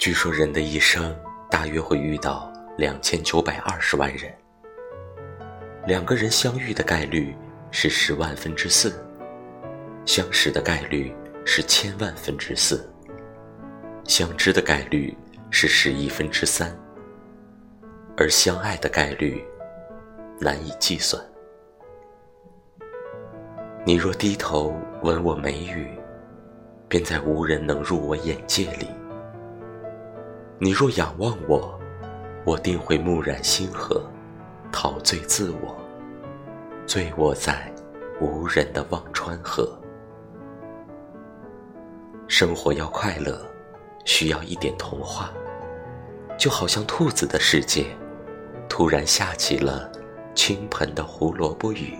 据说人的一生大约会遇到两千九百二十万人，两个人相遇的概率是十万分之四，相识的概率是千万分之四，相知的概率是十亿分之三，而相爱的概率难以计算。你若低头闻我眉宇，便在无人能入我眼界里；你若仰望我，我定会木然星河，陶醉自我，醉卧在无人的忘川河。生活要快乐，需要一点童话，就好像兔子的世界，突然下起了倾盆的胡萝卜雨。